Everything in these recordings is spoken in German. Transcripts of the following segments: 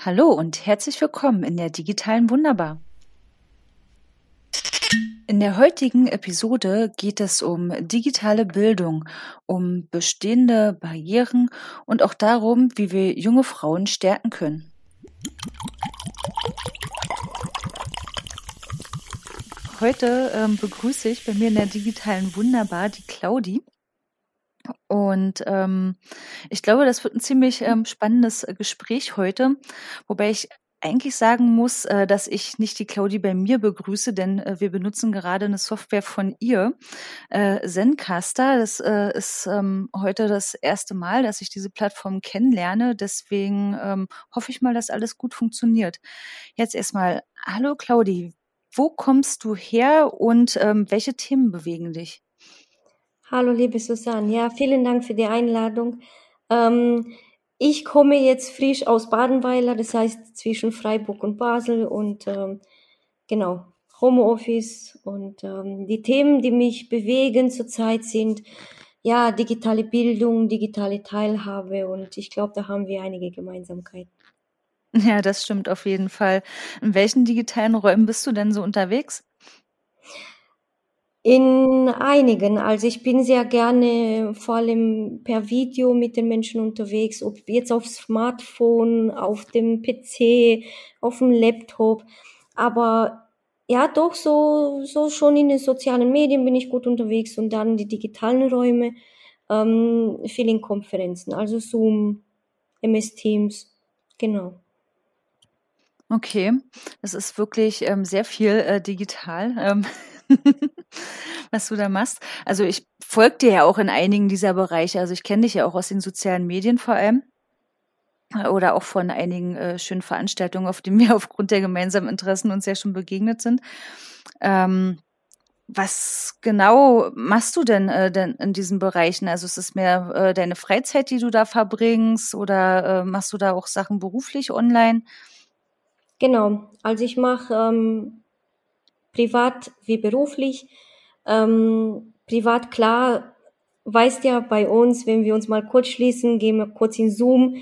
Hallo und herzlich willkommen in der digitalen Wunderbar. In der heutigen Episode geht es um digitale Bildung, um bestehende Barrieren und auch darum, wie wir junge Frauen stärken können. Heute ähm, begrüße ich bei mir in der digitalen Wunderbar die Claudi. Und ähm, ich glaube, das wird ein ziemlich ähm, spannendes äh, Gespräch heute, wobei ich eigentlich sagen muss, äh, dass ich nicht die Claudi bei mir begrüße, denn äh, wir benutzen gerade eine Software von ihr, äh, Zencaster. Das äh, ist ähm, heute das erste Mal, dass ich diese Plattform kennenlerne. Deswegen ähm, hoffe ich mal, dass alles gut funktioniert. Jetzt erstmal, hallo Claudi, wo kommst du her und ähm, welche Themen bewegen dich? Hallo, liebe Susanne. Ja, vielen Dank für die Einladung. Ähm, ich komme jetzt frisch aus Badenweiler, das heißt zwischen Freiburg und Basel und ähm, genau, Homeoffice und ähm, die Themen, die mich bewegen zurzeit sind ja digitale Bildung, digitale Teilhabe und ich glaube, da haben wir einige Gemeinsamkeiten. Ja, das stimmt auf jeden Fall. In welchen digitalen Räumen bist du denn so unterwegs? In einigen. Also ich bin sehr gerne vor allem per Video mit den Menschen unterwegs, ob jetzt aufs Smartphone, auf dem PC, auf dem Laptop. Aber ja, doch so, so schon in den sozialen Medien bin ich gut unterwegs und dann die digitalen Räume, ähm, viel in Konferenzen, also Zoom, MS Teams, genau. Okay, es ist wirklich ähm, sehr viel äh, digital. Ähm was du da machst. Also ich folge dir ja auch in einigen dieser Bereiche. Also ich kenne dich ja auch aus den sozialen Medien vor allem oder auch von einigen äh, schönen Veranstaltungen, auf denen wir aufgrund der gemeinsamen Interessen uns ja schon begegnet sind. Ähm, was genau machst du denn, äh, denn in diesen Bereichen? Also ist es mehr äh, deine Freizeit, die du da verbringst oder äh, machst du da auch Sachen beruflich online? Genau, also ich mache ähm, privat wie beruflich. Ähm, privat klar, weißt ja bei uns, wenn wir uns mal kurz schließen, gehen wir kurz in Zoom,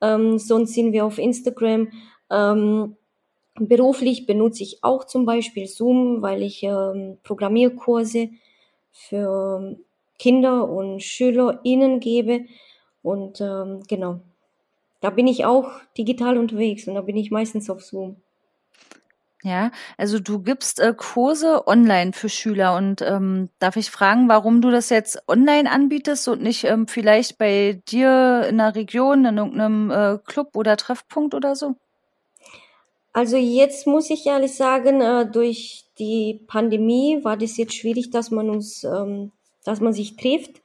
ähm, sonst sind wir auf Instagram. Ähm, beruflich benutze ich auch zum Beispiel Zoom, weil ich ähm, Programmierkurse für Kinder und SchülerInnen gebe. Und ähm, genau, da bin ich auch digital unterwegs und da bin ich meistens auf Zoom. Ja, also du gibst äh, Kurse online für Schüler und ähm, darf ich fragen, warum du das jetzt online anbietest und nicht ähm, vielleicht bei dir in der Region, in irgendeinem äh, Club oder Treffpunkt oder so? Also jetzt muss ich ehrlich sagen, äh, durch die Pandemie war das jetzt schwierig, dass man uns, ähm, dass man sich trifft.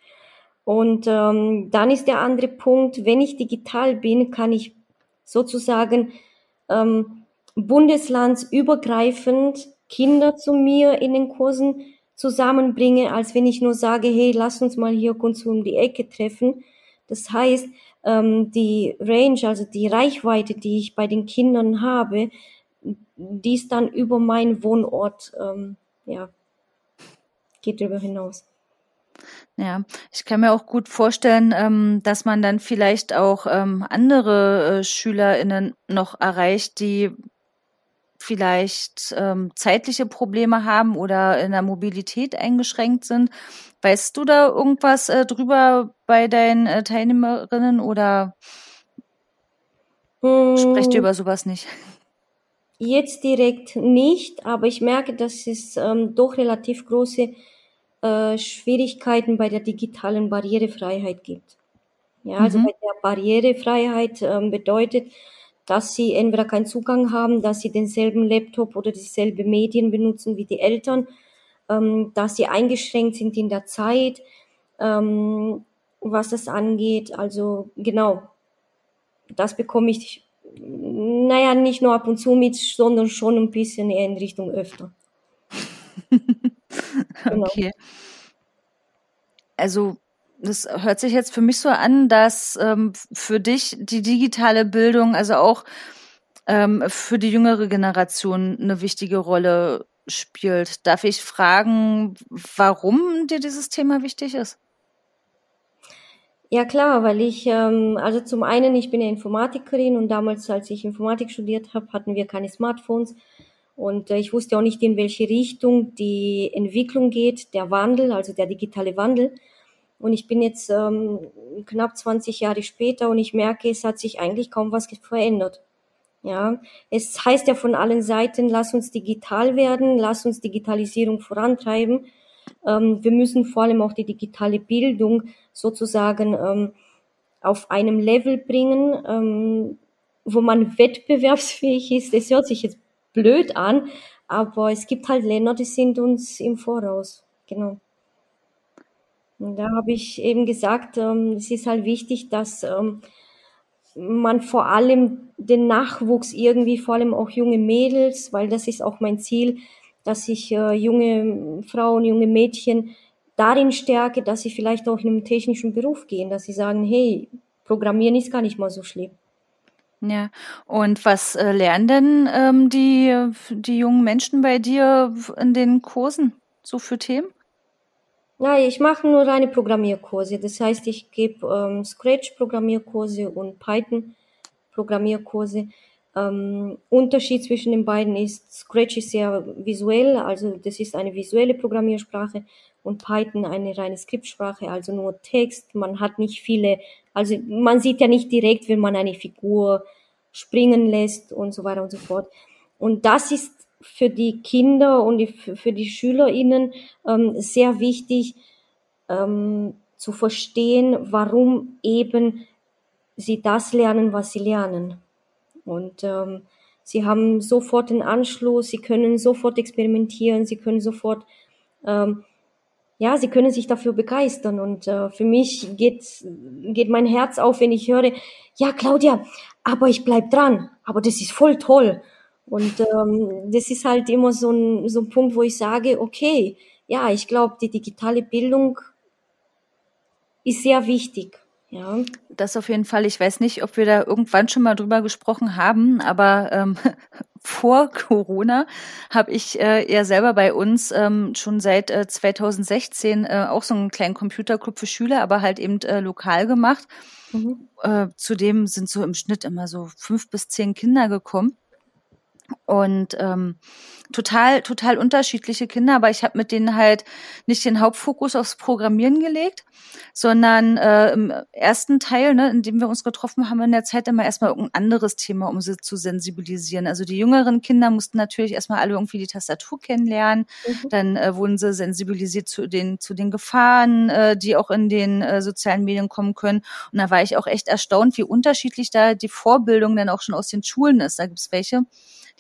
Und ähm, dann ist der andere Punkt, wenn ich digital bin, kann ich sozusagen ähm, bundeslandsübergreifend Kinder zu mir in den Kursen zusammenbringe, als wenn ich nur sage, hey, lass uns mal hier kurz um die Ecke treffen. Das heißt, ähm, die Range, also die Reichweite, die ich bei den Kindern habe, die ist dann über meinen Wohnort, ähm, ja, geht darüber hinaus. Ja, ich kann mir auch gut vorstellen, ähm, dass man dann vielleicht auch ähm, andere äh, SchülerInnen noch erreicht, die vielleicht ähm, zeitliche Probleme haben oder in der Mobilität eingeschränkt sind. Weißt du da irgendwas äh, drüber bei deinen äh, Teilnehmerinnen oder hm. sprecht ihr über sowas nicht? Jetzt direkt nicht, aber ich merke, dass es ähm, doch relativ große äh, Schwierigkeiten bei der digitalen Barrierefreiheit gibt. Ja, also mhm. bei der Barrierefreiheit ähm, bedeutet, dass sie entweder keinen Zugang haben, dass sie denselben Laptop oder dieselbe Medien benutzen wie die Eltern, ähm, dass sie eingeschränkt sind in der Zeit, ähm, was das angeht. Also genau, das bekomme ich, naja, nicht nur ab und zu mit, sondern schon ein bisschen eher in Richtung öfter. genau. Okay. Also das hört sich jetzt für mich so an, dass ähm, für dich die digitale Bildung, also auch ähm, für die jüngere Generation eine wichtige Rolle spielt. Darf ich fragen, warum dir dieses Thema wichtig ist? Ja klar, weil ich, ähm, also zum einen, ich bin ja Informatikerin und damals, als ich Informatik studiert habe, hatten wir keine Smartphones und äh, ich wusste auch nicht, in welche Richtung die Entwicklung geht, der Wandel, also der digitale Wandel. Und ich bin jetzt ähm, knapp 20 Jahre später und ich merke, es hat sich eigentlich kaum was verändert. Ja, es heißt ja von allen Seiten, lass uns digital werden, lass uns Digitalisierung vorantreiben. Ähm, wir müssen vor allem auch die digitale Bildung sozusagen ähm, auf einem Level bringen, ähm, wo man wettbewerbsfähig ist. Das hört sich jetzt blöd an, aber es gibt halt Länder, die sind uns im Voraus. Genau. Da habe ich eben gesagt, ähm, es ist halt wichtig, dass ähm, man vor allem den Nachwuchs irgendwie, vor allem auch junge Mädels, weil das ist auch mein Ziel, dass ich äh, junge Frauen, junge Mädchen darin stärke, dass sie vielleicht auch in einen technischen Beruf gehen, dass sie sagen, hey, Programmieren ist gar nicht mal so schlimm. Ja, und was äh, lernen denn ähm, die, die jungen Menschen bei dir in den Kursen so für Themen? Ja, ich mache nur reine Programmierkurse. Das heißt, ich gebe ähm, Scratch-Programmierkurse und Python-Programmierkurse. Ähm, Unterschied zwischen den beiden ist, Scratch ist sehr visuell, also das ist eine visuelle Programmiersprache und Python eine reine Skriptsprache, also nur Text. Man hat nicht viele, also man sieht ja nicht direkt, wenn man eine Figur springen lässt und so weiter und so fort. Und das ist für die Kinder und die, für die SchülerInnen ähm, sehr wichtig ähm, zu verstehen, warum eben sie das lernen, was sie lernen. Und ähm, sie haben sofort den Anschluss, sie können sofort experimentieren, sie können sofort, ähm, ja, sie können sich dafür begeistern. Und äh, für mich geht, geht mein Herz auf, wenn ich höre, ja, Claudia, aber ich bleib dran, aber das ist voll toll. Und ähm, das ist halt immer so ein, so ein Punkt, wo ich sage, okay, ja, ich glaube, die digitale Bildung ist sehr wichtig. Ja. Das auf jeden Fall. Ich weiß nicht, ob wir da irgendwann schon mal drüber gesprochen haben, aber ähm, vor Corona habe ich äh, ja selber bei uns ähm, schon seit äh, 2016 äh, auch so einen kleinen Computerclub für Schüler, aber halt eben äh, lokal gemacht. Mhm. Äh, zudem sind so im Schnitt immer so fünf bis zehn Kinder gekommen und ähm, total total unterschiedliche Kinder, aber ich habe mit denen halt nicht den Hauptfokus aufs Programmieren gelegt, sondern äh, im ersten Teil, ne, in dem wir uns getroffen haben in der Zeit immer erstmal irgendein anderes Thema, um sie zu sensibilisieren. Also die jüngeren Kinder mussten natürlich erstmal alle irgendwie die Tastatur kennenlernen, mhm. dann äh, wurden sie sensibilisiert zu den zu den Gefahren, äh, die auch in den äh, sozialen Medien kommen können. Und da war ich auch echt erstaunt, wie unterschiedlich da die Vorbildung dann auch schon aus den Schulen ist. Da gibt's welche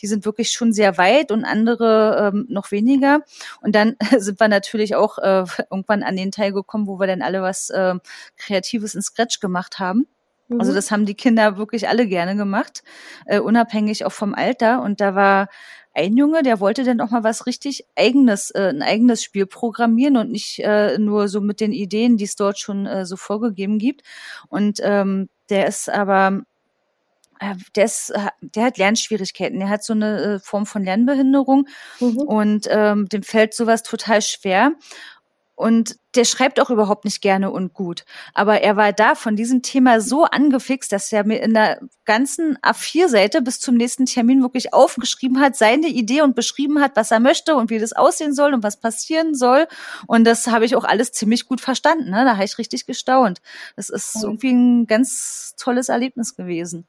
die sind wirklich schon sehr weit und andere ähm, noch weniger. Und dann sind wir natürlich auch äh, irgendwann an den Teil gekommen, wo wir dann alle was äh, Kreatives in Scratch gemacht haben. Also mhm. Also das haben die Kinder wirklich alle gerne gemacht, äh, unabhängig auch vom Alter. Und da war ein Junge, der wollte dann auch mal was richtig eigenes, äh, ein eigenes Spiel programmieren und nicht äh, nur so mit den Ideen, die es dort schon äh, so vorgegeben gibt. Und ähm, der ist aber der, ist, äh, der hat Lernschwierigkeiten, der hat so eine äh, Form von Lernbehinderung mhm. und ähm, dem fällt sowas total schwer. Und der schreibt auch überhaupt nicht gerne und gut. Aber er war da von diesem Thema so angefixt, dass er mir in der ganzen A4-Seite bis zum nächsten Termin wirklich aufgeschrieben hat, seine Idee und beschrieben hat, was er möchte und wie das aussehen soll und was passieren soll. Und das habe ich auch alles ziemlich gut verstanden. Ne? Da habe ich richtig gestaunt. Das ist irgendwie ein ganz tolles Erlebnis gewesen.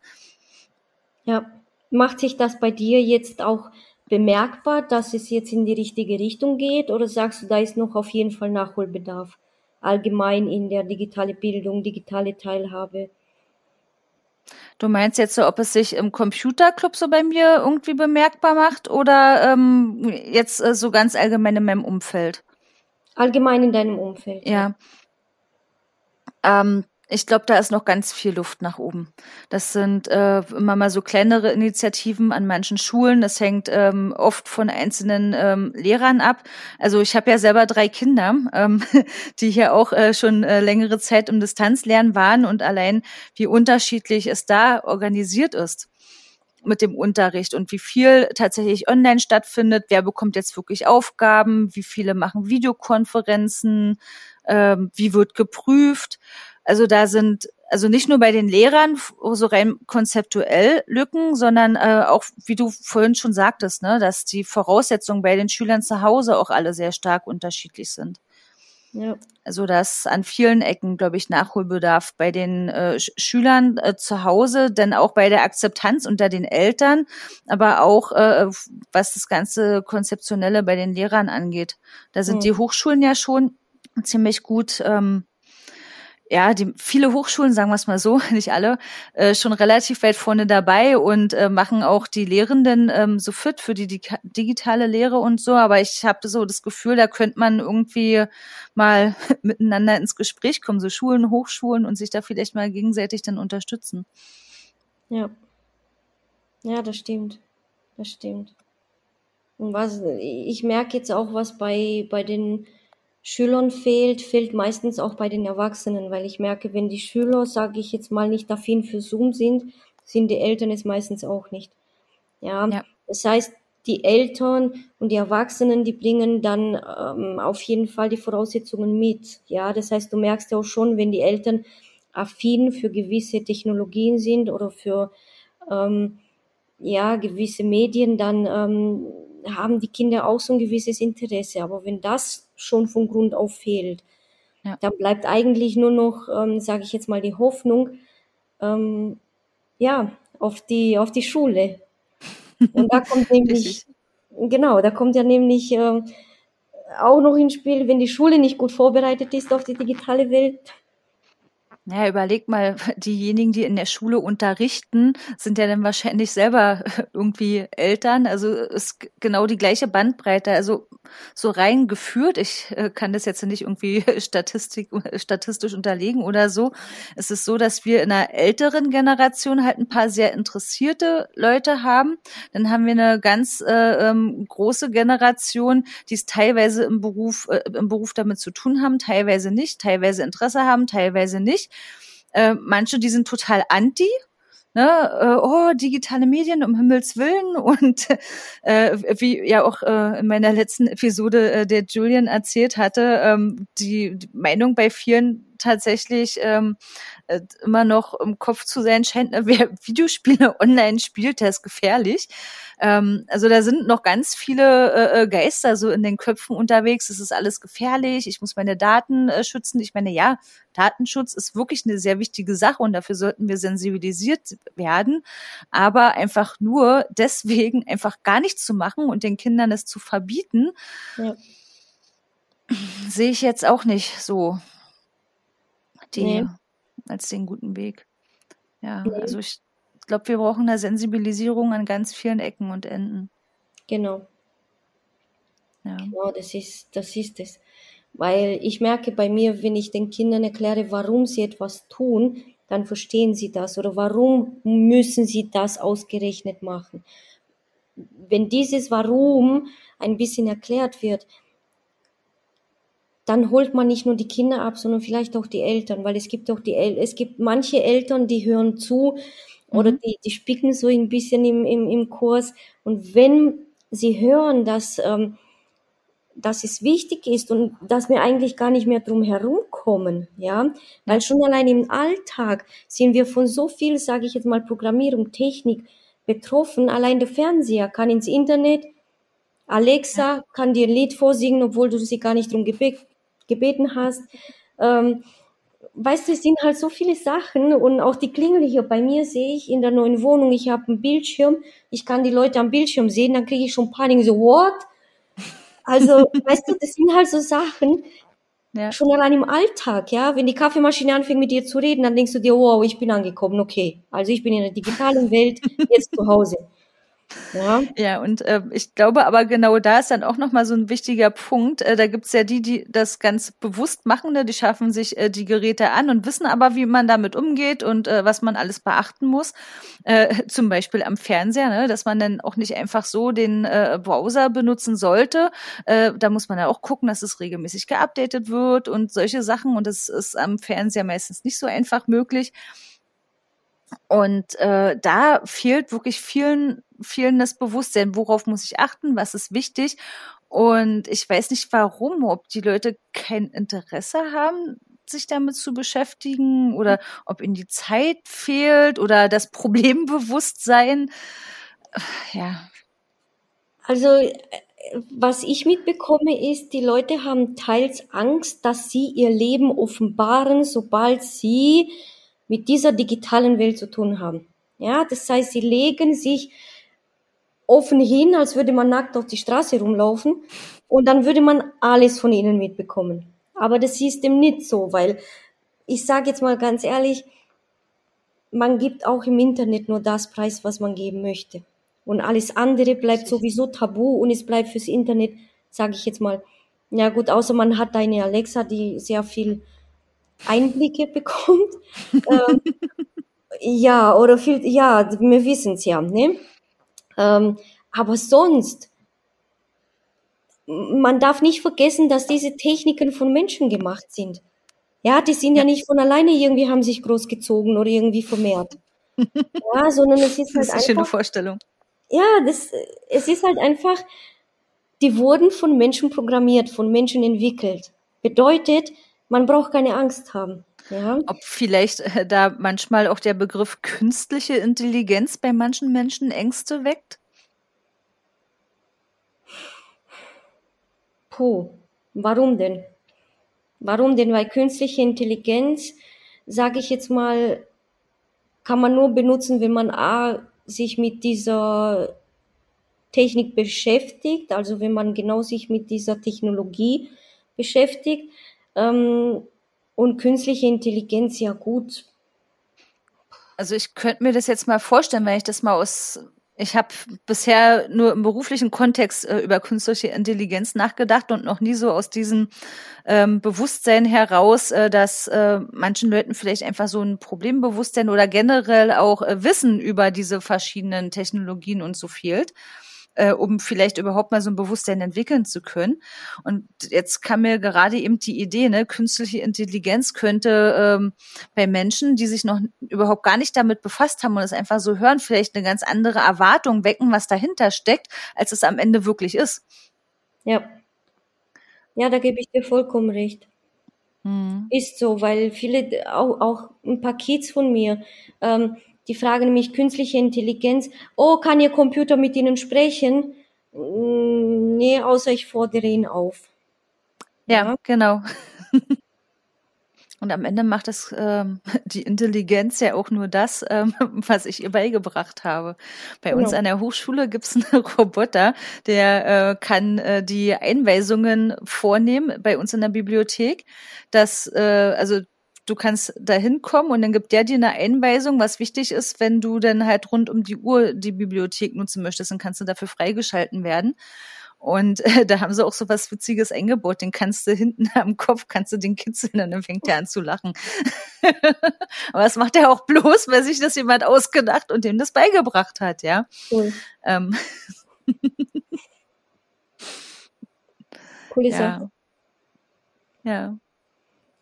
Ja. Macht sich das bei dir jetzt auch bemerkbar, dass es jetzt in die richtige Richtung geht oder sagst du, da ist noch auf jeden Fall Nachholbedarf? Allgemein in der digitale Bildung, digitale Teilhabe. Du meinst jetzt so, ob es sich im Computerclub so bei mir irgendwie bemerkbar macht oder ähm, jetzt äh, so ganz allgemein in meinem Umfeld? Allgemein in deinem Umfeld. Ja. ja. Ähm, ich glaube, da ist noch ganz viel Luft nach oben. Das sind äh, immer mal so kleinere Initiativen an manchen Schulen. Das hängt ähm, oft von einzelnen ähm, Lehrern ab. Also ich habe ja selber drei Kinder, ähm, die hier auch äh, schon äh, längere Zeit im Distanzlernen waren und allein wie unterschiedlich es da organisiert ist mit dem Unterricht und wie viel tatsächlich online stattfindet. Wer bekommt jetzt wirklich Aufgaben? Wie viele machen Videokonferenzen? Ähm, wie wird geprüft? Also da sind also nicht nur bei den Lehrern so rein konzeptuell Lücken, sondern äh, auch, wie du vorhin schon sagtest, ne, dass die Voraussetzungen bei den Schülern zu Hause auch alle sehr stark unterschiedlich sind. Ja. Also dass an vielen Ecken, glaube ich, Nachholbedarf bei den äh, Schülern äh, zu Hause, denn auch bei der Akzeptanz unter den Eltern, aber auch äh, was das ganze Konzeptionelle bei den Lehrern angeht. Da sind mhm. die Hochschulen ja schon ziemlich gut ähm, ja, die viele Hochschulen, sagen wir es mal so, nicht alle, äh, schon relativ weit vorne dabei und äh, machen auch die Lehrenden ähm, so fit für die, die digitale Lehre und so. Aber ich habe so das Gefühl, da könnte man irgendwie mal miteinander ins Gespräch kommen, so Schulen, Hochschulen und sich da vielleicht mal gegenseitig dann unterstützen. Ja. Ja, das stimmt. Das stimmt. Und was, ich merke jetzt auch, was bei, bei den Schülern fehlt, fehlt meistens auch bei den Erwachsenen, weil ich merke, wenn die Schüler, sage ich jetzt mal, nicht affin für Zoom sind, sind die Eltern es meistens auch nicht. Ja, ja. das heißt, die Eltern und die Erwachsenen, die bringen dann ähm, auf jeden Fall die Voraussetzungen mit. Ja, das heißt, du merkst ja auch schon, wenn die Eltern affin für gewisse Technologien sind oder für ähm, ja gewisse Medien, dann ähm, haben die Kinder auch so ein gewisses Interesse. Aber wenn das schon von Grund auf fehlt, ja. dann bleibt eigentlich nur noch, ähm, sage ich jetzt mal, die Hoffnung, ähm, ja, auf die, auf die Schule. Und da kommt nämlich, genau, da kommt ja nämlich äh, auch noch ins Spiel, wenn die Schule nicht gut vorbereitet ist auf die digitale Welt, naja, überleg mal, diejenigen, die in der Schule unterrichten, sind ja dann wahrscheinlich selber irgendwie Eltern. Also ist genau die gleiche Bandbreite. Also so rein geführt, ich äh, kann das jetzt nicht irgendwie Statistik, statistisch unterlegen oder so. Es ist so, dass wir in einer älteren Generation halt ein paar sehr interessierte Leute haben. Dann haben wir eine ganz äh, ähm, große Generation, die es teilweise im Beruf, äh, im Beruf damit zu tun haben, teilweise nicht, teilweise Interesse haben, teilweise nicht. Äh, manche, die sind total anti, ne, äh, oh, digitale Medien um Himmels Willen. Und äh, wie ja auch äh, in meiner letzten Episode äh, der Julian erzählt hatte, ähm, die, die Meinung bei vielen tatsächlich ähm, äh, immer noch im Kopf zu sein scheint, ne, wer Videospiele online spielt, der ist gefährlich. Ähm, also da sind noch ganz viele äh, äh, Geister so in den Köpfen unterwegs. Es ist alles gefährlich. Ich muss meine Daten äh, schützen. Ich meine, ja, Datenschutz ist wirklich eine sehr wichtige Sache und dafür sollten wir sensibilisiert werden. Aber einfach nur deswegen einfach gar nichts zu machen und den Kindern es zu verbieten, ja. sehe ich jetzt auch nicht so die, nee. als den guten Weg. Ja, nee. also ich glaube, wir brauchen eine Sensibilisierung an ganz vielen Ecken und Enden. Genau. Ja. Genau, das ist, das ist es. Weil ich merke bei mir, wenn ich den Kindern erkläre, warum sie etwas tun, dann verstehen sie das oder warum müssen sie das ausgerechnet machen. Wenn dieses Warum ein bisschen erklärt wird, dann holt man nicht nur die Kinder ab, sondern vielleicht auch die Eltern, weil es gibt auch die El es gibt manche Eltern, die hören zu oder mhm. die, die spicken so ein bisschen im, im, im Kurs. Und wenn sie hören, dass, ähm, dass es wichtig ist und dass wir eigentlich gar nicht mehr drum herumkommen, ja, weil schon allein im Alltag sind wir von so viel, sage ich jetzt mal, Programmierung, Technik betroffen. Allein der Fernseher kann ins Internet, Alexa kann dir ein Lied vorsingen, obwohl du sie gar nicht drum gebeten hast. Ähm, weißt du, es sind halt so viele Sachen und auch die Klingel hier bei mir sehe ich in der neuen Wohnung, ich habe einen Bildschirm, ich kann die Leute am Bildschirm sehen, dann kriege ich schon Panik, so, what? Also, weißt du, das sind halt so Sachen, ja. schon allein im Alltag, ja, wenn die Kaffeemaschine anfängt mit dir zu reden, dann denkst du dir, wow, ich bin angekommen, okay, also ich bin in der digitalen Welt, jetzt zu Hause. Ja, ja und äh, ich glaube aber genau da ist dann auch nochmal so ein wichtiger Punkt. Äh, da gibt's ja die, die das ganz bewusst machen, ne? die schaffen sich äh, die Geräte an und wissen aber, wie man damit umgeht und äh, was man alles beachten muss. Äh, zum Beispiel am Fernseher, ne? dass man dann auch nicht einfach so den äh, Browser benutzen sollte. Äh, da muss man ja auch gucken, dass es regelmäßig geupdatet wird und solche Sachen. Und das ist am Fernseher meistens nicht so einfach möglich. Und äh, da fehlt wirklich vielen, vielen das Bewusstsein, worauf muss ich achten, was ist wichtig. Und ich weiß nicht warum, ob die Leute kein Interesse haben, sich damit zu beschäftigen oder ob ihnen die Zeit fehlt oder das Problembewusstsein. Ja. Also was ich mitbekomme, ist, die Leute haben teils Angst, dass sie ihr Leben offenbaren, sobald sie mit dieser digitalen Welt zu tun haben. Ja, das heißt, sie legen sich offen hin, als würde man nackt auf die Straße rumlaufen und dann würde man alles von ihnen mitbekommen. Aber das ist dem nicht so, weil ich sage jetzt mal ganz ehrlich, man gibt auch im Internet nur das Preis, was man geben möchte. Und alles andere bleibt sowieso tabu und es bleibt fürs Internet, sage ich jetzt mal, ja gut, außer man hat eine Alexa, die sehr viel Einblicke bekommt. ähm, ja, oder viel, ja, wir wissen es ja, ne? Ähm, aber sonst, man darf nicht vergessen, dass diese Techniken von Menschen gemacht sind. Ja, die sind ja, ja nicht von alleine irgendwie haben sich großgezogen oder irgendwie vermehrt. ja, sondern es ist halt das ist eine einfach, schöne Vorstellung. Ja, das, es ist halt einfach, die wurden von Menschen programmiert, von Menschen entwickelt. Bedeutet, man braucht keine Angst haben. Ja. Ob vielleicht äh, da manchmal auch der Begriff künstliche Intelligenz bei manchen Menschen Ängste weckt? Puh, warum denn? Warum denn? Weil künstliche Intelligenz, sage ich jetzt mal, kann man nur benutzen, wenn man A, sich mit dieser Technik beschäftigt, also wenn man genau sich mit dieser Technologie beschäftigt. Ähm, und künstliche Intelligenz, ja gut. Also ich könnte mir das jetzt mal vorstellen, wenn ich das mal aus ich habe bisher nur im beruflichen Kontext äh, über künstliche Intelligenz nachgedacht und noch nie so aus diesem ähm, Bewusstsein heraus, äh, dass äh, manchen Leuten vielleicht einfach so ein Problembewusstsein oder generell auch äh, Wissen über diese verschiedenen Technologien und so fehlt äh, um vielleicht überhaupt mal so ein Bewusstsein entwickeln zu können. Und jetzt kam mir gerade eben die Idee, ne, künstliche Intelligenz könnte ähm, bei Menschen, die sich noch überhaupt gar nicht damit befasst haben und es einfach so hören, vielleicht eine ganz andere Erwartung wecken, was dahinter steckt, als es am Ende wirklich ist. Ja. Ja, da gebe ich dir vollkommen recht. Hm. Ist so, weil viele, auch, auch ein paar Kids von mir, ähm, die fragen mich künstliche Intelligenz, oh, kann Ihr Computer mit Ihnen sprechen? Mm, nee, außer ich fordere ihn auf. Ja, ja. genau. Und am Ende macht es ähm, die Intelligenz ja auch nur das, ähm, was ich ihr beigebracht habe. Bei genau. uns an der Hochschule gibt es einen Roboter, der äh, kann äh, die Einweisungen vornehmen bei uns in der Bibliothek. Das, äh, also du kannst da hinkommen und dann gibt der dir eine Einweisung, was wichtig ist, wenn du dann halt rund um die Uhr die Bibliothek nutzen möchtest, dann kannst du dafür freigeschalten werden. Und äh, da haben sie auch so was Witziges eingebaut. Den kannst du hinten am Kopf, kannst du den kitzeln und dann fängt der an zu lachen. Aber das macht er auch bloß, weil sich das jemand ausgedacht und dem das beigebracht hat, ja. Cool. Ähm. Coole Sache. Ja.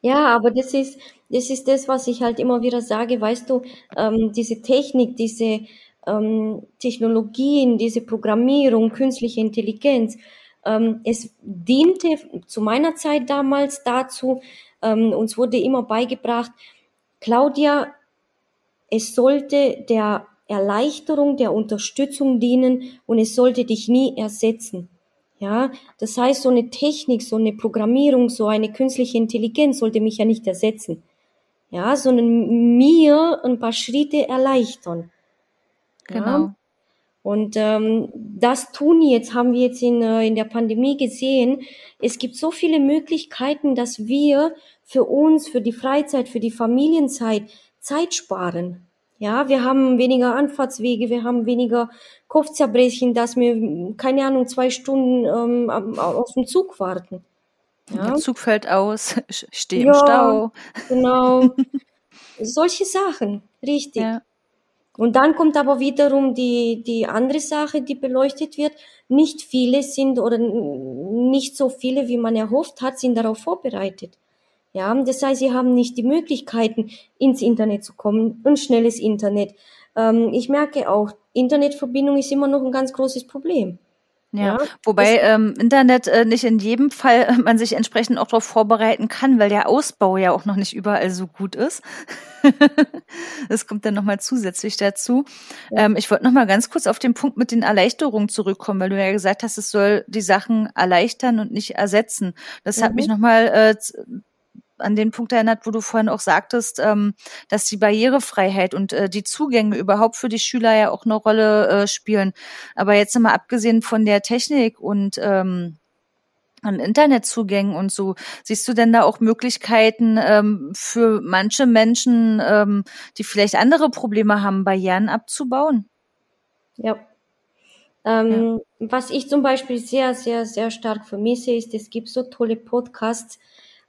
Ja. Aber das ist, das ist das, was ich halt immer wieder sage, weißt du, ähm, diese Technik, diese ähm, Technologien, diese Programmierung, künstliche Intelligenz, ähm, es diente zu meiner Zeit damals dazu, ähm, uns wurde immer beigebracht, Claudia, es sollte der Erleichterung, der Unterstützung dienen und es sollte dich nie ersetzen. Ja, das heißt, so eine Technik, so eine Programmierung, so eine künstliche Intelligenz sollte mich ja nicht ersetzen. Ja, sondern mir ein paar Schritte erleichtern. Genau. Ja? Und ähm, das tun jetzt, haben wir jetzt in, äh, in der Pandemie gesehen. Es gibt so viele Möglichkeiten, dass wir für uns, für die Freizeit, für die Familienzeit Zeit sparen. Ja, wir haben weniger Anfahrtswege, wir haben weniger Kopfzerbrechen, dass wir, keine Ahnung, zwei Stunden ähm, auf dem Zug warten. Ja? Der Zug fällt aus, stehe ja, im Stau. Genau. Solche Sachen, richtig. Ja. Und dann kommt aber wiederum die, die andere Sache, die beleuchtet wird. Nicht viele sind oder nicht so viele, wie man erhofft hat, sind darauf vorbereitet. Ja, das heißt, sie haben nicht die Möglichkeiten, ins Internet zu kommen, ein schnelles Internet. Ähm, ich merke auch, Internetverbindung ist immer noch ein ganz großes Problem. Ja, ja, wobei ähm, Internet äh, nicht in jedem Fall äh, man sich entsprechend auch darauf vorbereiten kann, weil der Ausbau ja auch noch nicht überall so gut ist. das kommt dann nochmal zusätzlich dazu. Ja. Ähm, ich wollte nochmal ganz kurz auf den Punkt mit den Erleichterungen zurückkommen, weil du ja gesagt hast, es soll die Sachen erleichtern und nicht ersetzen. Das mhm. hat mich nochmal äh, an den Punkt erinnert, wo du vorhin auch sagtest, ähm, dass die Barrierefreiheit und äh, die Zugänge überhaupt für die Schüler ja auch eine Rolle äh, spielen. Aber jetzt mal abgesehen von der Technik und ähm, an Internetzugängen und so. Siehst du denn da auch Möglichkeiten ähm, für manche Menschen, ähm, die vielleicht andere Probleme haben, Barrieren abzubauen? Ja. Ähm, ja. Was ich zum Beispiel sehr, sehr, sehr stark vermisse, ist, es gibt so tolle Podcasts,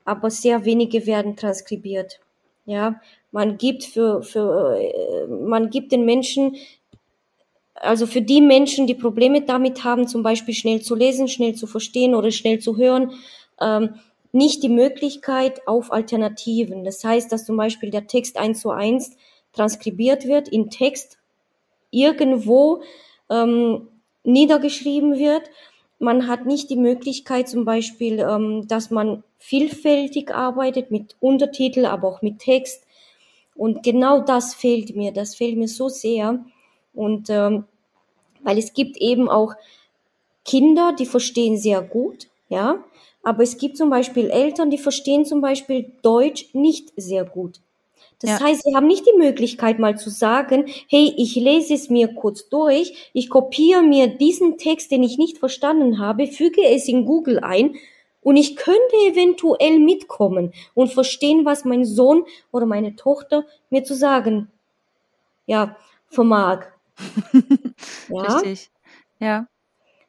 aber sehr wenige werden transkribiert. Ja, man gibt für, für, äh, man gibt den Menschen, also für die Menschen, die Probleme damit haben, zum Beispiel schnell zu lesen, schnell zu verstehen oder schnell zu hören, ähm, nicht die Möglichkeit auf Alternativen. Das heißt, dass zum Beispiel der Text eins zu eins transkribiert wird, in Text irgendwo ähm, niedergeschrieben wird man hat nicht die Möglichkeit zum Beispiel, ähm, dass man vielfältig arbeitet mit Untertitel, aber auch mit Text. Und genau das fehlt mir. Das fehlt mir so sehr. Und ähm, weil es gibt eben auch Kinder, die verstehen sehr gut, ja, aber es gibt zum Beispiel Eltern, die verstehen zum Beispiel Deutsch nicht sehr gut. Das ja. heißt, sie haben nicht die Möglichkeit mal zu sagen, hey, ich lese es mir kurz durch, ich kopiere mir diesen Text, den ich nicht verstanden habe, füge es in Google ein und ich könnte eventuell mitkommen und verstehen, was mein Sohn oder meine Tochter mir zu sagen, ja, vermag. ja. Richtig. Ja.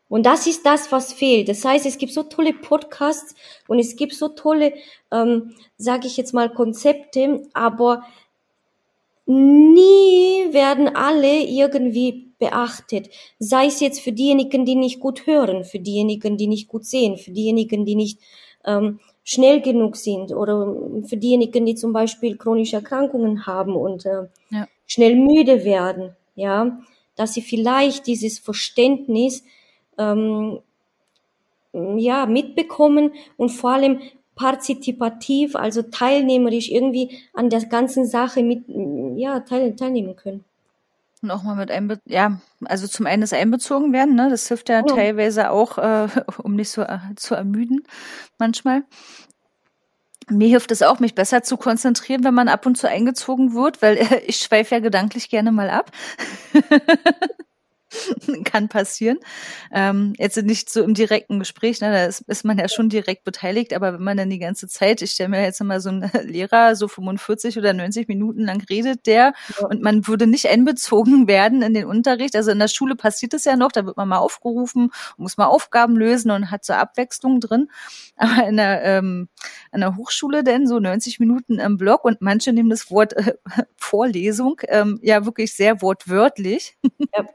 Und das ist das, was fehlt. Das heißt, es gibt so tolle Podcasts und es gibt so tolle, ähm, sage ich jetzt mal, Konzepte, aber nie werden alle irgendwie beachtet. Sei es jetzt für diejenigen, die nicht gut hören, für diejenigen, die nicht gut sehen, für diejenigen, die nicht ähm, schnell genug sind oder für diejenigen, die zum Beispiel chronische Erkrankungen haben und äh, ja. schnell müde werden. Ja, dass sie vielleicht dieses Verständnis ähm, ja, mitbekommen und vor allem partizipativ, also teilnehmerisch irgendwie an der ganzen Sache mit, ja, teil, teilnehmen können. Und auch mal mit einbe ja, also zum einen das einbezogen werden, ne? Das hilft ja, ja. teilweise auch, äh, um nicht so äh, zu ermüden manchmal. Mir hilft es auch, mich besser zu konzentrieren, wenn man ab und zu eingezogen wird, weil äh, ich schweife ja gedanklich gerne mal ab. kann passieren. Ähm, jetzt nicht so im direkten Gespräch, ne, da ist, ist, man ja schon direkt beteiligt, aber wenn man dann die ganze Zeit, ich stelle mir jetzt immer so einen Lehrer, so 45 oder 90 Minuten lang redet der ja. und man würde nicht einbezogen werden in den Unterricht. Also in der Schule passiert es ja noch, da wird man mal aufgerufen, muss mal Aufgaben lösen und hat so Abwechslung drin. Aber in der, ähm, an der Hochschule denn so 90 Minuten im Blog und manche nehmen das Wort äh, Vorlesung ähm, ja wirklich sehr wortwörtlich. Ja.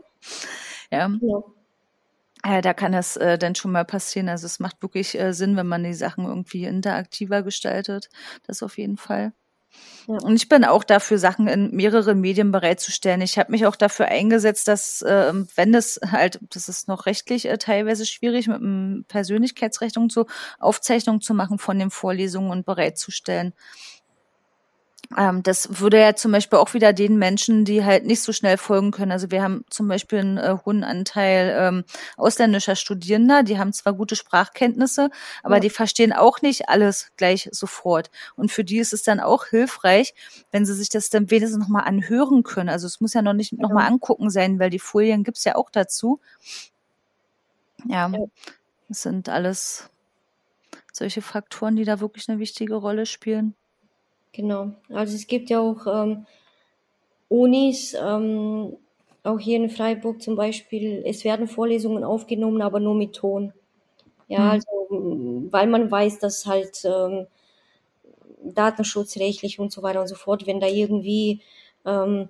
Ja. ja. Ja, da kann das äh, dann schon mal passieren. Also es macht wirklich äh, Sinn, wenn man die Sachen irgendwie interaktiver gestaltet. Das auf jeden Fall. Ja. Und ich bin auch dafür, Sachen in mehrere Medien bereitzustellen. Ich habe mich auch dafür eingesetzt, dass, äh, wenn es halt, das ist noch rechtlich äh, teilweise schwierig, mit einem Persönlichkeitsrecht und so, Aufzeichnungen zu machen von den Vorlesungen und bereitzustellen. Ähm, das würde ja zum Beispiel auch wieder den Menschen, die halt nicht so schnell folgen können. Also wir haben zum Beispiel einen äh, hohen Anteil ähm, ausländischer Studierender, die haben zwar gute Sprachkenntnisse, aber ja. die verstehen auch nicht alles gleich sofort. Und für die ist es dann auch hilfreich, wenn sie sich das dann wenigstens nochmal anhören können. Also es muss ja noch nicht ja. nochmal angucken sein, weil die Folien gibt's ja auch dazu. Ja, ja, das sind alles solche Faktoren, die da wirklich eine wichtige Rolle spielen. Genau. Also es gibt ja auch ähm, Unis, ähm, auch hier in Freiburg zum Beispiel, es werden Vorlesungen aufgenommen, aber nur mit Ton. Ja, mhm. also weil man weiß, dass halt ähm, datenschutzrechtlich und so weiter und so fort, wenn da irgendwie, ähm,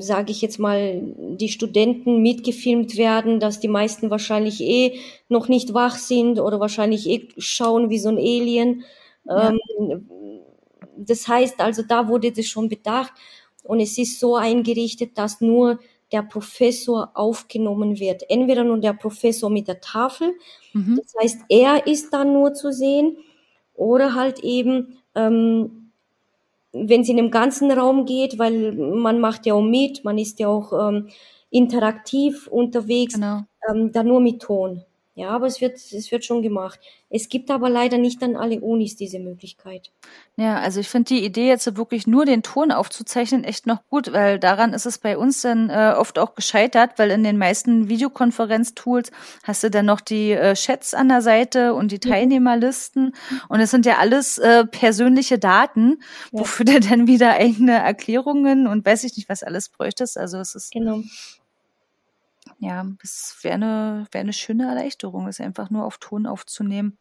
sage ich jetzt mal, die Studenten mitgefilmt werden, dass die meisten wahrscheinlich eh noch nicht wach sind oder wahrscheinlich eh schauen wie so ein Alien. Ja. Ähm, das heißt also, da wurde das schon bedacht und es ist so eingerichtet, dass nur der Professor aufgenommen wird. Entweder nur der Professor mit der Tafel, mhm. das heißt, er ist dann nur zu sehen, oder halt eben, ähm, wenn es in dem ganzen Raum geht, weil man macht ja auch mit, man ist ja auch ähm, interaktiv unterwegs, genau. ähm, dann nur mit Ton. Ja, aber es wird, es wird schon gemacht. Es gibt aber leider nicht an alle Unis diese Möglichkeit. Ja, also ich finde die Idee jetzt wirklich nur den Ton aufzuzeichnen echt noch gut, weil daran ist es bei uns dann äh, oft auch gescheitert, weil in den meisten Videokonferenztools hast du dann noch die äh, Chats an der Seite und die Teilnehmerlisten und es sind ja alles äh, persönliche Daten, ja. wofür du dann wieder eigene Erklärungen und weiß ich nicht, was alles bräuchtest. Also es ist genau ja, es wäre eine, wäre eine schöne Erleichterung, es einfach nur auf Ton aufzunehmen.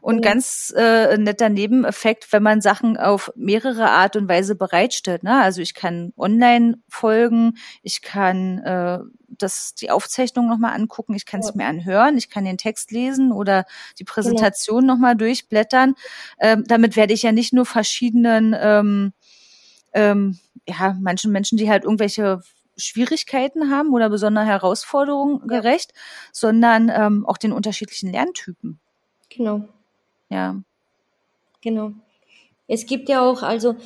Und mhm. ganz äh, netter Nebeneffekt, wenn man Sachen auf mehrere Art und Weise bereitstellt. Ne? Also ich kann online folgen, ich kann äh, das, die Aufzeichnung nochmal angucken, ich kann es ja. mir anhören, ich kann den Text lesen oder die genau. Präsentation genau. nochmal durchblättern. Ähm, damit werde ich ja nicht nur verschiedenen ähm, ähm, ja, manchen Menschen, die halt irgendwelche Schwierigkeiten haben oder besondere Herausforderungen ja. gerecht, sondern ähm, auch den unterschiedlichen Lerntypen. Genau. Ja. Genau. Es gibt ja auch, also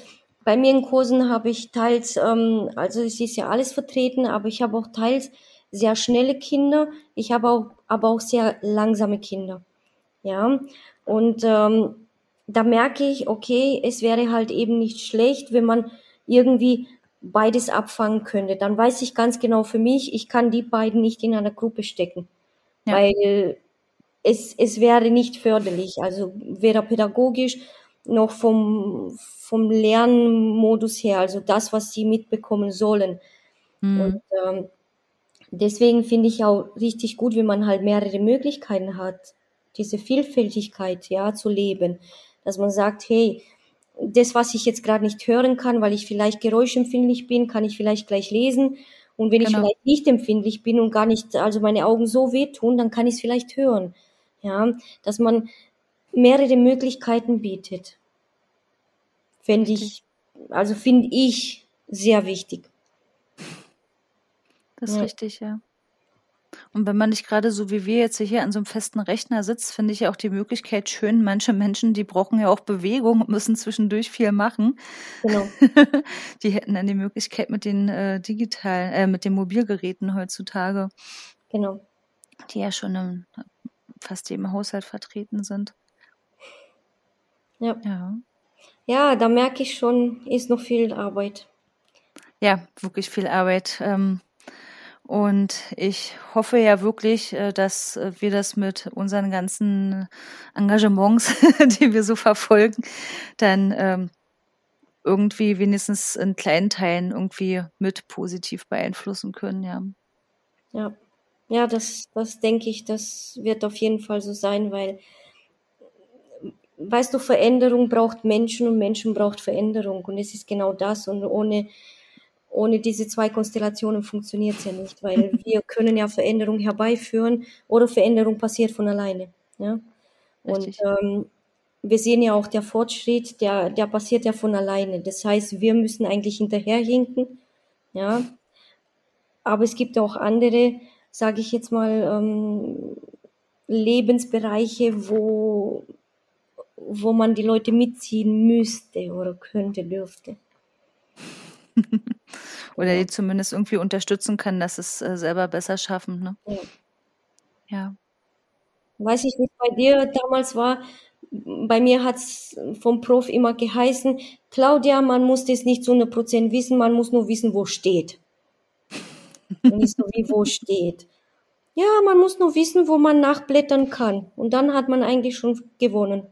bei mir in Kursen habe ich teils, ähm, also es ist ja alles vertreten, aber ich habe auch teils sehr schnelle Kinder, ich habe auch, aber auch sehr langsame Kinder. Ja. Und ähm, da merke ich, okay, es wäre halt eben nicht schlecht, wenn man irgendwie beides abfangen könnte, dann weiß ich ganz genau für mich, ich kann die beiden nicht in einer Gruppe stecken, ja. weil es, es wäre nicht förderlich, also weder pädagogisch noch vom, vom Lernmodus her, also das, was sie mitbekommen sollen. Mhm. Und ähm, deswegen finde ich auch richtig gut, wenn man halt mehrere Möglichkeiten hat, diese Vielfältigkeit ja zu leben, dass man sagt, hey, das, was ich jetzt gerade nicht hören kann, weil ich vielleicht geräuschempfindlich bin, kann ich vielleicht gleich lesen. Und wenn genau. ich vielleicht nicht empfindlich bin und gar nicht, also meine Augen so wehtun, dann kann ich es vielleicht hören. Ja, dass man mehrere Möglichkeiten bietet. Finde ich, also finde ich sehr wichtig. Das ist ja. richtig, ja. Und wenn man nicht gerade so wie wir jetzt hier an so einem festen Rechner sitzt, finde ich ja auch die Möglichkeit schön. Manche Menschen, die brauchen ja auch Bewegung und müssen zwischendurch viel machen. Genau. die hätten dann die Möglichkeit mit den äh, digitalen, äh, mit den Mobilgeräten heutzutage. Genau. Die ja schon im, fast jedem Haushalt vertreten sind. Ja. Ja, ja da merke ich schon, ist noch viel Arbeit. Ja, wirklich viel Arbeit. Ähm, und ich hoffe ja wirklich, äh, dass äh, wir das mit unseren ganzen Engagements, die wir so verfolgen, dann ähm, irgendwie wenigstens in kleinen Teilen irgendwie mit positiv beeinflussen können, ja. Ja, ja, das, das denke ich, das wird auf jeden Fall so sein, weil, weißt du, Veränderung braucht Menschen und Menschen braucht Veränderung. Und es ist genau das. Und ohne ohne diese zwei Konstellationen funktioniert es ja nicht, weil wir können ja Veränderung herbeiführen oder Veränderung passiert von alleine. Ja? Und ähm, wir sehen ja auch der Fortschritt, der, der passiert ja von alleine. Das heißt, wir müssen eigentlich hinterherhinken. Ja? Aber es gibt auch andere, sage ich jetzt mal, ähm, Lebensbereiche, wo, wo man die Leute mitziehen müsste oder könnte, dürfte. Oder die zumindest irgendwie unterstützen kann, dass es äh, selber besser schaffen. Ne? Ja. ja. Weiß ich, es bei dir damals war. Bei mir hat es vom Prof immer geheißen, Claudia, man muss das nicht zu 100% wissen, man muss nur wissen, wo steht. Nicht so wie wo steht. Ja, man muss nur wissen, wo man nachblättern kann. Und dann hat man eigentlich schon gewonnen.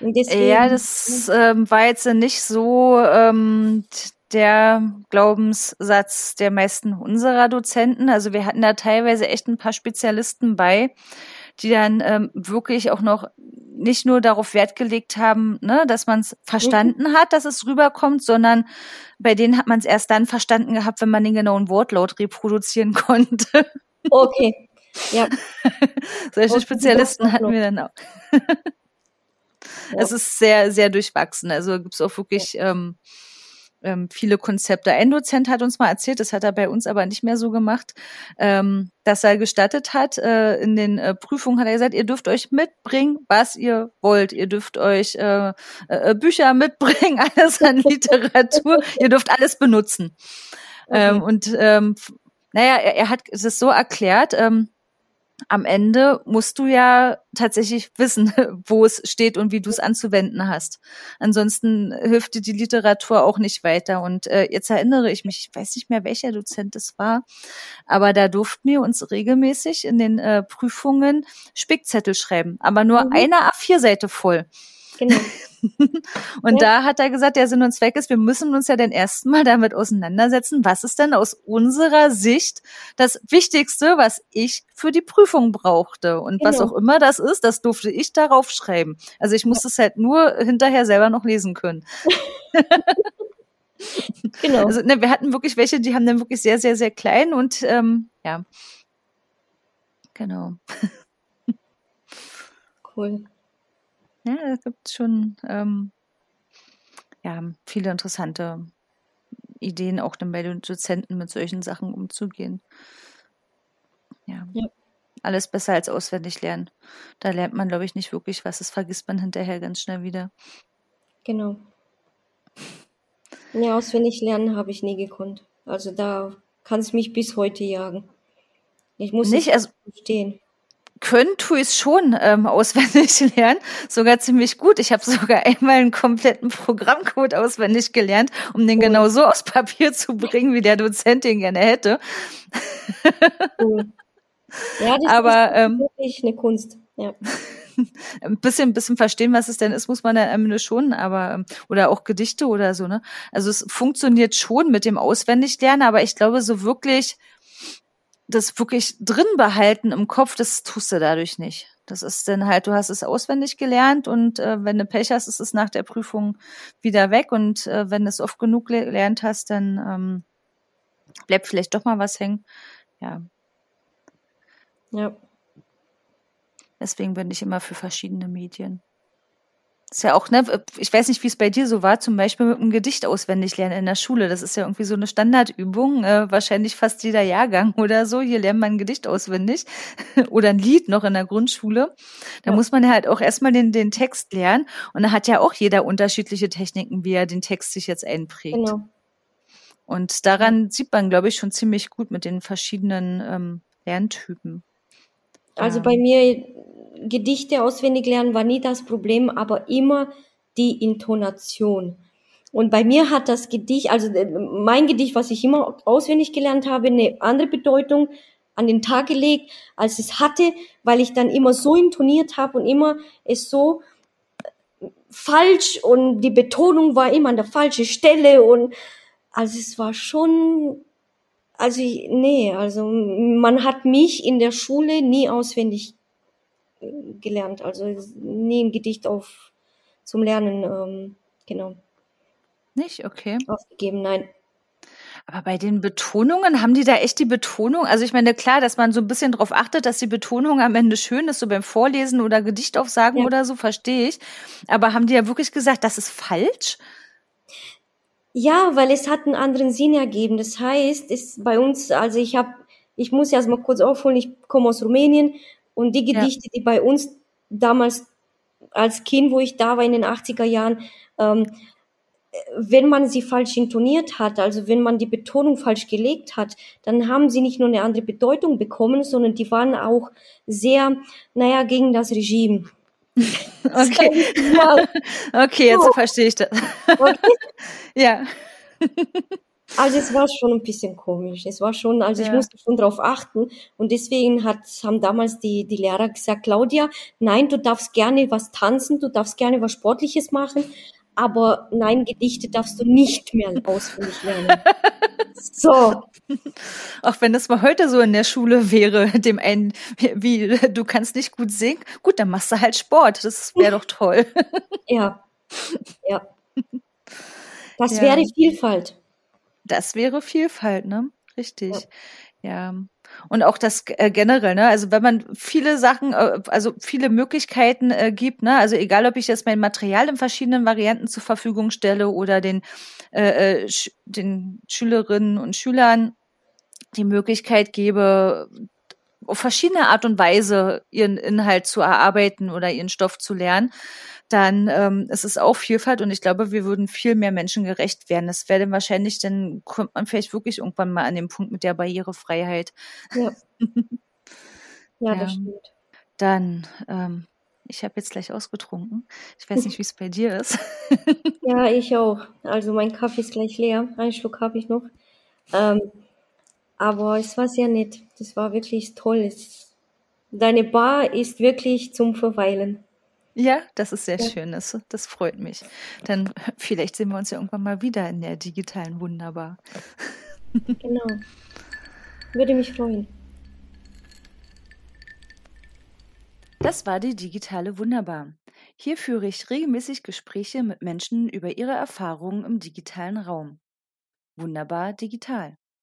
Deswegen, ja, das ähm, war jetzt nicht so ähm, der Glaubenssatz der meisten unserer Dozenten. Also wir hatten da teilweise echt ein paar Spezialisten bei, die dann ähm, wirklich auch noch nicht nur darauf Wert gelegt haben, ne, dass man es verstanden hat, dass es rüberkommt, sondern bei denen hat man es erst dann verstanden gehabt, wenn man den genauen Wortlaut reproduzieren konnte. Okay. Ja. Solche okay. Spezialisten hatten wir dann auch. ja. Es ist sehr, sehr durchwachsen. Also gibt es auch wirklich ähm, ähm, viele Konzepte. Ein Dozent hat uns mal erzählt, das hat er bei uns aber nicht mehr so gemacht, ähm, dass er gestattet hat, äh, in den äh, Prüfungen hat er gesagt, ihr dürft euch mitbringen, was ihr wollt. Ihr dürft euch äh, äh, Bücher mitbringen, alles an Literatur, ihr dürft alles benutzen. Okay. Ähm, und ähm, naja, er, er hat es so erklärt, ähm, am Ende musst du ja tatsächlich wissen, wo es steht und wie du es anzuwenden hast. Ansonsten hilft dir die Literatur auch nicht weiter. Und äh, jetzt erinnere ich mich, ich weiß nicht mehr, welcher Dozent es war, aber da durften wir uns regelmäßig in den äh, Prüfungen Spickzettel schreiben, aber nur mhm. eine A4-Seite voll. Genau. und ja. da hat er gesagt, der Sinn und Zweck ist, wir müssen uns ja dann erstmal damit auseinandersetzen, was ist denn aus unserer Sicht das Wichtigste, was ich für die Prüfung brauchte. Und genau. was auch immer das ist, das durfte ich darauf schreiben. Also ich musste ja. es halt nur hinterher selber noch lesen können. genau. Also ne, wir hatten wirklich welche, die haben dann wirklich sehr, sehr, sehr klein und ähm, ja. Genau. Cool. Ja, es gibt schon ähm, ja, viele interessante Ideen, auch dann bei den Dozenten mit solchen Sachen umzugehen. Ja. ja. Alles besser als auswendig lernen. Da lernt man, glaube ich, nicht wirklich was. Das vergisst man hinterher ganz schnell wieder. Genau. Ja, auswendig lernen habe ich nie gekonnt. Also da kann es mich bis heute jagen. Ich muss nicht also, verstehen können tue ich es schon ähm, auswendig lernen, sogar ziemlich gut. Ich habe sogar einmal einen kompletten Programmcode auswendig gelernt, um den cool. genau so aus Papier zu bringen, wie der Dozent den gerne hätte. Cool. Ja, das Aber, ist ähm, wirklich eine Kunst. Ja. ein bisschen, ein bisschen verstehen, was es denn ist, muss man am Ende schon, aber, ähm, oder auch Gedichte oder so, ne? Also es funktioniert schon mit dem Auswendiglernen, aber ich glaube, so wirklich das wirklich drin behalten im Kopf, das tust du dadurch nicht. Das ist dann halt, du hast es auswendig gelernt und äh, wenn du Pech hast, ist es nach der Prüfung wieder weg und äh, wenn du es oft genug gelernt hast, dann ähm, bleibt vielleicht doch mal was hängen. Ja. Ja. Deswegen bin ich immer für verschiedene Medien. Ist ja auch, ne, ich weiß nicht, wie es bei dir so war, zum Beispiel mit einem Gedicht auswendig lernen in der Schule. Das ist ja irgendwie so eine Standardübung, äh, wahrscheinlich fast jeder Jahrgang oder so. Hier lernt man ein Gedicht auswendig oder ein Lied noch in der Grundschule. Da ja. muss man halt auch erstmal den, den Text lernen. Und da hat ja auch jeder unterschiedliche Techniken, wie er den Text sich jetzt einprägt. Genau. Und daran sieht man, glaube ich, schon ziemlich gut mit den verschiedenen ähm, Lerntypen. Also bei mir Gedichte auswendig lernen war nie das Problem, aber immer die Intonation. Und bei mir hat das Gedicht, also äh, mein Gedicht, was ich immer auswendig gelernt habe, eine andere Bedeutung an den Tag gelegt, als es hatte, weil ich dann immer so intoniert habe und immer es so äh, falsch und die Betonung war immer an der falschen Stelle und also es war schon, also nee, also man hat mich in der Schule nie auswendig gelernt. Also nie ein Gedicht auf zum Lernen, ähm, genau. Nicht? Okay. Aufgegeben, nein. Aber bei den Betonungen, haben die da echt die Betonung? Also ich meine, klar, dass man so ein bisschen darauf achtet, dass die Betonung am Ende schön ist, so beim Vorlesen oder Gedichtaufsagen ja. oder so, verstehe ich. Aber haben die ja wirklich gesagt, das ist falsch? Ja, weil es hat einen anderen Sinn ergeben. Das heißt, ist bei uns, also ich habe, ich muss erst mal kurz aufholen, ich komme aus Rumänien und die Gedichte, ja. die bei uns damals als Kind, wo ich da war in den 80er Jahren, ähm, wenn man sie falsch intoniert hat, also wenn man die Betonung falsch gelegt hat, dann haben sie nicht nur eine andere Bedeutung bekommen, sondern die waren auch sehr, naja, gegen das Regime. Okay. okay, jetzt so. verstehe ich das. Okay. ja. Also es war schon ein bisschen komisch. Es war schon, also ja. ich musste schon darauf achten. Und deswegen hat, haben damals die, die Lehrer gesagt, Claudia, nein, du darfst gerne was tanzen, du darfst gerne was Sportliches machen, aber nein, Gedichte darfst du nicht mehr auswendig lernen. so. Auch wenn das mal heute so in der Schule wäre, dem einen, wie, du kannst nicht gut singen, gut, dann machst du halt Sport. Das wäre doch toll. ja. Ja. Das ja. wäre Vielfalt. Das wäre Vielfalt, ne? Richtig. Ja. Ja. Und auch das äh, generell, ne? Also wenn man viele Sachen, äh, also viele Möglichkeiten äh, gibt, ne? Also egal, ob ich jetzt mein Material in verschiedenen Varianten zur Verfügung stelle oder den, äh, äh sch den Schülerinnen und Schülern die Möglichkeit gebe, auf verschiedene Art und Weise ihren Inhalt zu erarbeiten oder ihren Stoff zu lernen, dann ähm, ist es auch Vielfalt und ich glaube, wir würden viel mehr Menschen gerecht werden. Das wäre dann wahrscheinlich, dann kommt man vielleicht wirklich irgendwann mal an den Punkt mit der Barrierefreiheit. Ja, ja das stimmt. Dann, ähm, ich habe jetzt gleich ausgetrunken. Ich weiß nicht, wie es bei dir ist. ja, ich auch. Also mein Kaffee ist gleich leer. Einen Schluck habe ich noch. Ähm, aber es war sehr nett. Das war wirklich toll. Deine Bar ist wirklich zum Verweilen. Ja, das ist sehr ja. schön. Das, das freut mich. Dann vielleicht sehen wir uns ja irgendwann mal wieder in der digitalen Wunderbar. Genau. Würde mich freuen. Das war die digitale Wunderbar. Hier führe ich regelmäßig Gespräche mit Menschen über ihre Erfahrungen im digitalen Raum. Wunderbar digital.